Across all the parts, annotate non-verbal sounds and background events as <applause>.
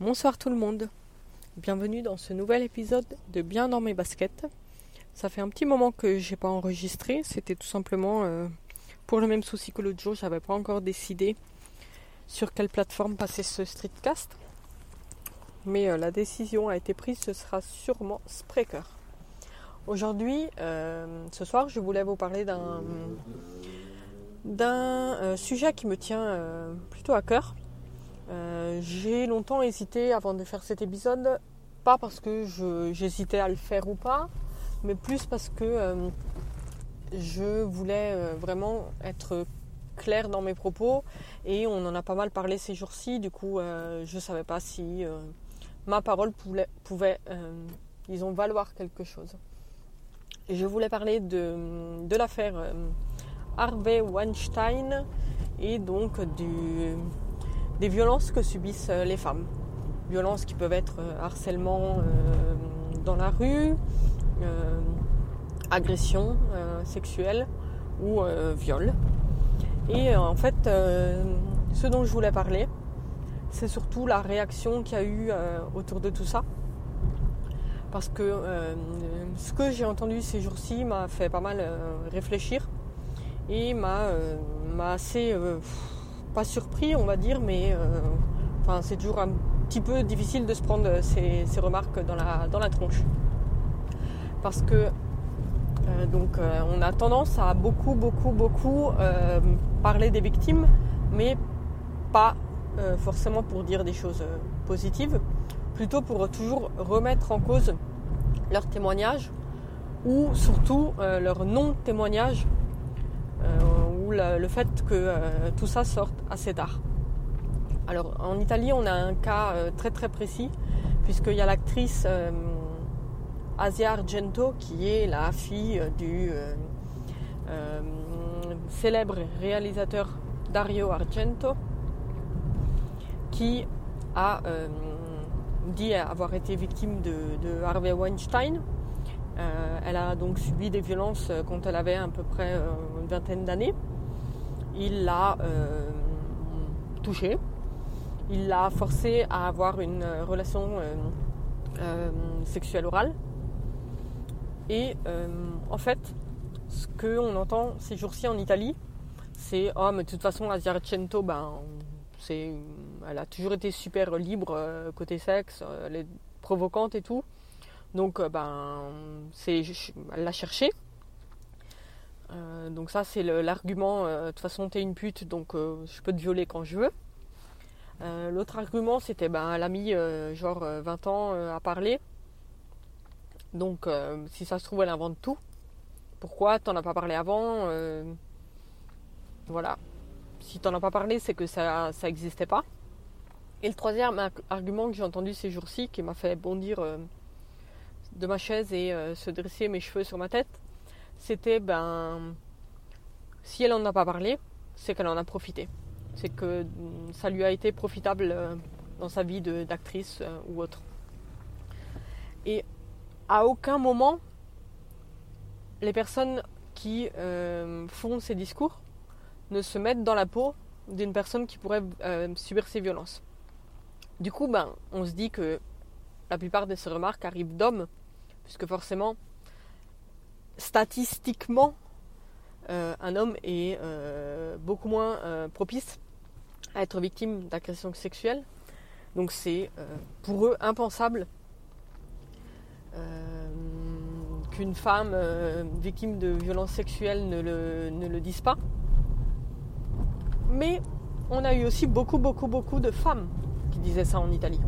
Bonsoir tout le monde. Bienvenue dans ce nouvel épisode de Bien dans mes baskets. Ça fait un petit moment que j'ai pas enregistré. C'était tout simplement euh, pour le même souci que l'autre jour. J'avais pas encore décidé sur quelle plateforme passer ce streetcast. Mais euh, la décision a été prise. Ce sera sûrement Spreaker. Aujourd'hui, euh, ce soir, je voulais vous parler d'un d'un sujet qui me tient plutôt à cœur euh, j'ai longtemps hésité avant de faire cet épisode, pas parce que j'hésitais à le faire ou pas, mais plus parce que euh, je voulais euh, vraiment être clair dans mes propos et on en a pas mal parlé ces jours-ci, du coup je ne savais pas si ma parole pouvait, disons, valoir quelque chose. Je voulais parler de, de l'affaire Harvey Weinstein et donc du des violences que subissent euh, les femmes. Violences qui peuvent être euh, harcèlement euh, dans la rue, agression sexuelle ou viol. Et en fait, ce dont je voulais parler, c'est surtout la réaction qu'il y a eu autour de tout ça. Parce que ce que j'ai entendu ces jours-ci m'a fait pas mal réfléchir et m'a assez pas surpris, on va dire, mais euh, enfin, c'est toujours un petit peu difficile de se prendre ces, remarques dans la, dans la tronche. Parce que euh, donc, euh, on a tendance à beaucoup, beaucoup, beaucoup parler des victimes, mais pas forcément pour dire des choses positives, plutôt pour toujours remettre en cause leur témoignage ou surtout leur non-témoignage le, fait que euh, tout ça sorte assez tard. Alors en Italie, on a un cas euh, très très précis, puisqu'il y a l'actrice euh, Asia Argento, qui est la fille du célèbre réalisateur Dario Argento, qui a dit avoir été victime de Harvey Weinstein, elle a donc subi des violences quand elle avait à peu près une vingtaine d'années. Il l'a touchée, il l'a forcée à avoir une relation sexuelle orale. Et en fait, ce qu'on entend ces jours-ci en Italie, c'est Oh, mais de toute façon, la Ziarcento, ben, elle a toujours été super libre côté sexe, elle est provocante et tout. Donc, euh, ben, c'est, elle l'a cherché. Euh, donc ça, c'est l'argument, euh, de toute façon, t'es une pute, donc je peux te violer quand je veux. L'autre argument, c'était, ben, elle a mis genre 20 ans à parler. Donc, si ça se trouve, elle invente tout. Pourquoi t'en as pas parlé avant Voilà. Si t'en as pas parlé, c'est que ça n'existait pas. Et le troisième argument que j'ai entendu ces jours-ci, qui m'a fait bondir de ma chaise et euh, se dresser mes cheveux sur ma tête, c'était ben si elle en a pas parlé, c'est qu'elle en a profité. C'est que mm, ça lui a été profitable euh, dans sa vie d'actrice euh, ou autre. Et à aucun moment, les personnes qui font ces discours ne se mettent dans la peau d'une personne qui pourrait subir ces violences. Du coup, ben, on se dit que la plupart de ces remarques arrivent d'hommes puisque forcément, statistiquement, euh, un homme est euh, beaucoup moins euh, propice à être victime d'agression sexuelle. Donc c'est pour eux impensable qu'une femme victime de violences sexuelles ne le, dise pas. Mais on a eu aussi beaucoup, beaucoup, beaucoup de femmes qui disaient ça en Italie.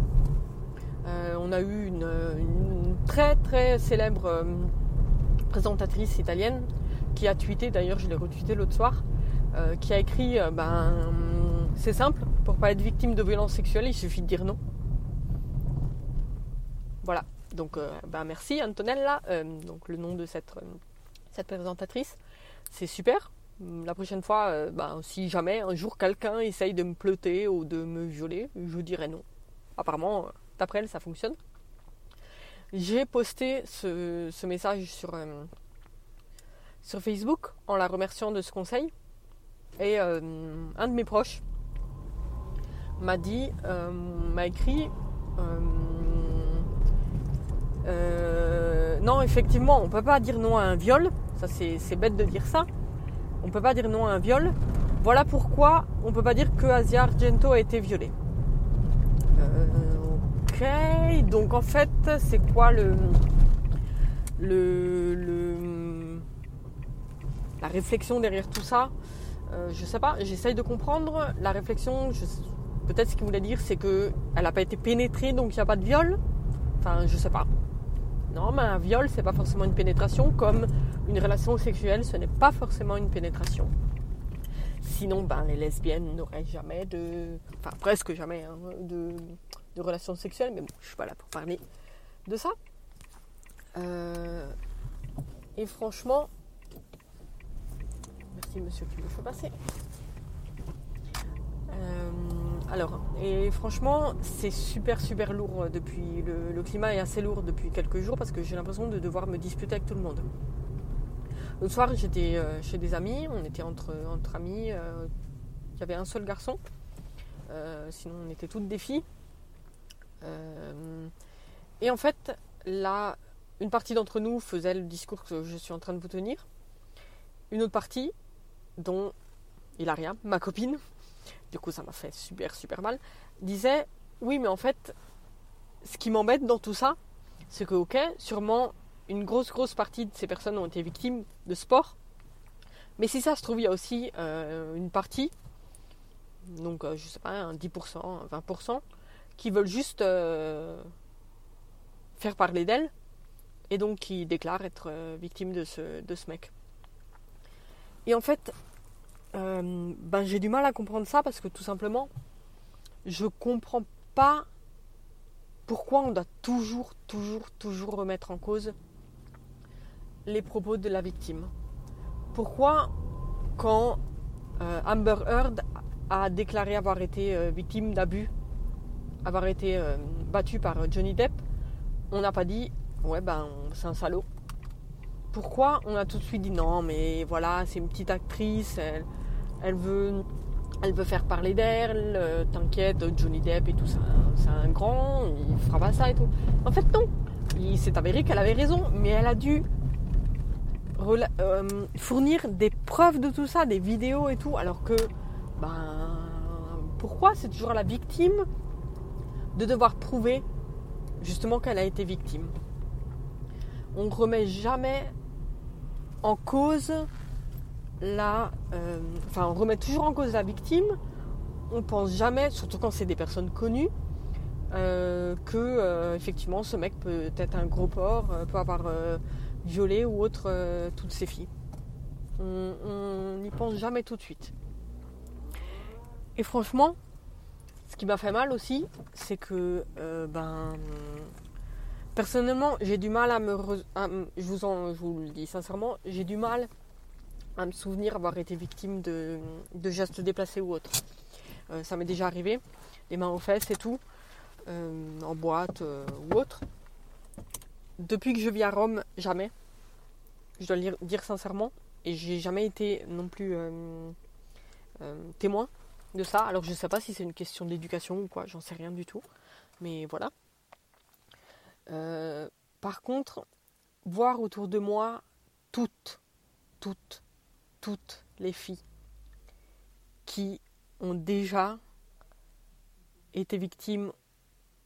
on a eu une très très célèbre présentatrice italienne qui a tweeté, d'ailleurs je l'ai retweeté l'autre soir, euh, qui a écrit euh, ben c'est simple, pour pas être victime de violences sexuelles, il suffit de dire non. Voilà, donc ben, merci Antonella, donc le nom de cette, cette présentatrice. C'est super. La prochaine fois, ben, si jamais un jour quelqu'un essaye de me pleuter ou de me violer, je dirais non. Apparemment, d'après elle, ça fonctionne. J'ai posté ce, message sur, euh, sur Facebook en la remerciant de ce conseil. Et euh, un de mes proches m'a dit, euh, m'a écrit non, effectivement, on ne peut pas dire non à un viol. Ça, c'est bête de dire ça. On ne peut pas dire non à un viol. Voilà pourquoi on ne peut pas dire que Asia Argento a été violée. Donc en fait, c'est quoi le, le, la réflexion derrière tout ça? Euh, Je sais pas, j'essaye de comprendre. La réflexion, peut-être ce qu'il voulait dire, c'est qu'elle n'a pas été pénétrée, donc il n'y a pas de viol. Enfin, je sais pas. Non, mais un viol, c'est pas forcément une pénétration, comme une relation sexuelle, ce n'est pas forcément une pénétration. Sinon, ben, les lesbiennes n'auraient jamais de. Enfin, presque jamais hein, de, de relations sexuelles, mais bon, je suis pas là pour parler de ça. Euh, et franchement, merci monsieur qui me fait passer. Euh, alors, et franchement, c'est super super lourd depuis. Le, climat est assez lourd depuis quelques jours parce que j'ai l'impression de devoir me disputer avec tout le monde. Le soir, j'étais euh, chez des amis, on était entre, entre amis. il y avait un seul garçon, sinon on était toutes des filles. Et en fait, là, une partie d'entre nous faisait le discours que je suis en train de vous tenir. Une autre partie, dont Hilaria, ma copine, du coup ça m'a fait super super mal, disait oui mais en fait ce qui m'embête dans tout ça, c'est que ok, sûrement une grosse grosse partie de ces personnes ont été victimes de sport, mais si ça se trouve il y a aussi euh, une partie, donc euh, je sais pas, un 10%, 20%, qui veulent juste euh, faire parler d'elles et donc qui déclare être euh, victime de ce, de ce mec. Et en fait, euh, ben, j'ai du mal à comprendre ça parce que tout simplement, je comprends pas pourquoi on doit toujours, toujours, toujours remettre en cause les propos de la victime. Pourquoi quand Amber Heard a déclaré avoir été victime d'abus, avoir été battu par Johnny Depp, on n'a pas dit ouais ben c'est un salaud. Pourquoi on a tout de suite dit non mais voilà c'est une petite actrice, elle, veut elle veut faire parler d'elle, euh, t'inquiète Johnny Depp et tout ça, c'est un grand, il fera pas ça et tout. En fait non, il s'est avéré qu'elle avait raison, mais elle a dû euh, fournir des preuves de tout ça, des vidéos et tout, alors que ben pourquoi c'est toujours la victime de devoir prouver justement qu'elle a été victime on ne remet jamais en cause la. Euh, enfin, on remet toujours en cause la victime. On pense jamais, surtout quand c'est des personnes connues, euh, que euh, effectivement ce mec peut être un gros porc, peut avoir violé ou autre toutes ses filles. On n'y pense jamais tout de suite. Et franchement, ce qui m'a fait mal aussi, c'est que ben Personnellement, j'ai du mal à me. je, vous en, je vous le dis sincèrement, j'ai du mal à me souvenir avoir été victime de, gestes déplacés ou autres. Euh, ça m'est déjà arrivé, les mains aux fesses et tout, euh, en boîte euh, ou autre. Depuis que je vis à Rome, jamais. Je dois le dire sincèrement. Et j'ai jamais été non plus témoin de ça. Alors je ne sais pas si c'est une question d'éducation ou quoi, j'en sais rien du tout. Mais voilà. Euh, par contre, voir autour de moi toutes, toutes, toutes les filles qui ont déjà été victimes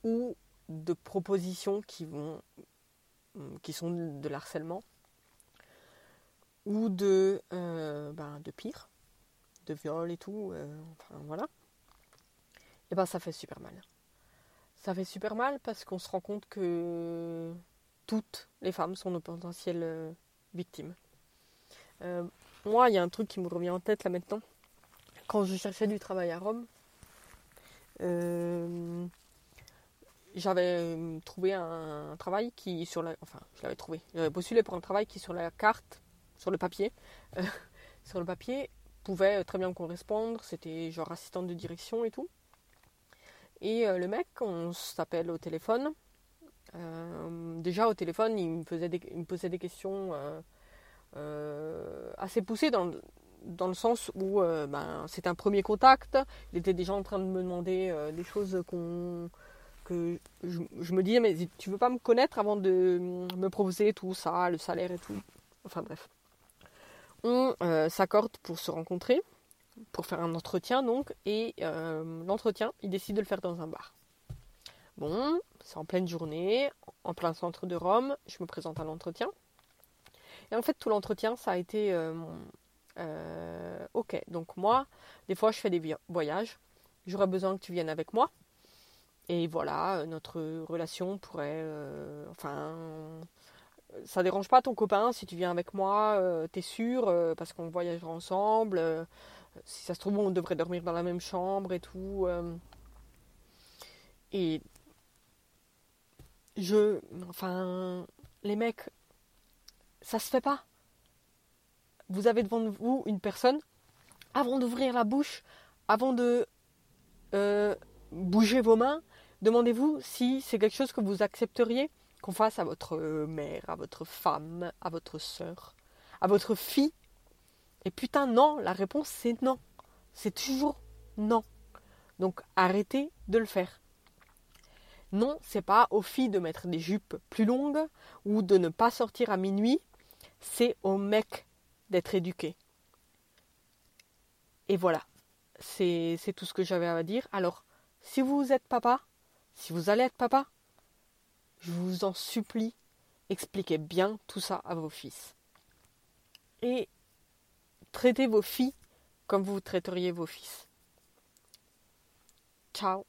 ou de propositions qui vont qui sont de l'harcèlement ou de euh, ben, de pire de viol et tout euh, enfin voilà et ben ça fait super mal ça fait super mal parce qu'on se rend compte que toutes les femmes sont nos potentielles euh, victimes. Euh, moi, il y a un truc qui me revient en tête là maintenant. Quand je cherchais du travail à Rome, j'avais trouvé un, travail qui sur la, enfin, je l'avais trouvé. J'avais postulé pour un travail qui sur la carte, sur le papier, <laughs> sur le papier pouvait très bien correspondre. C'était genre assistante de direction et tout. Et euh, le mec, on s'appelle au téléphone. Euh, déjà au téléphone, il me, faisait me posait des questions euh, assez poussées dans, dans, le sens où ben, c'est un premier contact. Il était déjà en train de me demander des choses qu'on que je, me dis, mais tu veux pas me connaître avant de me proposer tout ça, le salaire et tout? Enfin bref. On euh, s'accorde pour se rencontrer, pour faire un entretien donc, et euh, l'entretien, il décide de le faire dans un bar. Bon, c'est en pleine journée, en plein centre de Rome, je me présente à l'entretien. Et en fait, tout l'entretien, ça a été euh, ok. Donc moi, des fois, je fais des voyages. J'aurais besoin que tu viennes avec moi. Et voilà, euh, notre relation pourrait. Euh, enfin. Ça dérange pas ton copain si tu viens avec moi, t'es sûr, parce qu'on voyagera ensemble. si ça se trouve, on devrait dormir dans la même chambre et tout. et. Je. Enfin. Les mecs. Ça se fait pas. Vous avez devant vous une personne. Avant d'ouvrir la bouche, avant de bouger vos mains, Demandez-vous si c'est quelque chose que vous accepteriez qu'on fasse à votre mère, à votre femme, à votre soeur, à votre fille. Et putain, non, la réponse c'est non. C'est toujours non. Donc arrêtez de le faire. Non, c'est pas aux filles de mettre des jupes plus longues ou de ne pas sortir à minuit, c'est aux mecs d'être éduqués. Et voilà, c'est tout ce que j'avais à dire. Alors, si vous êtes papa, si vous allez être papa, je vous en supplie, expliquez bien tout ça à vos fils. Et traitez vos filles comme vous traiteriez vos fils. Ciao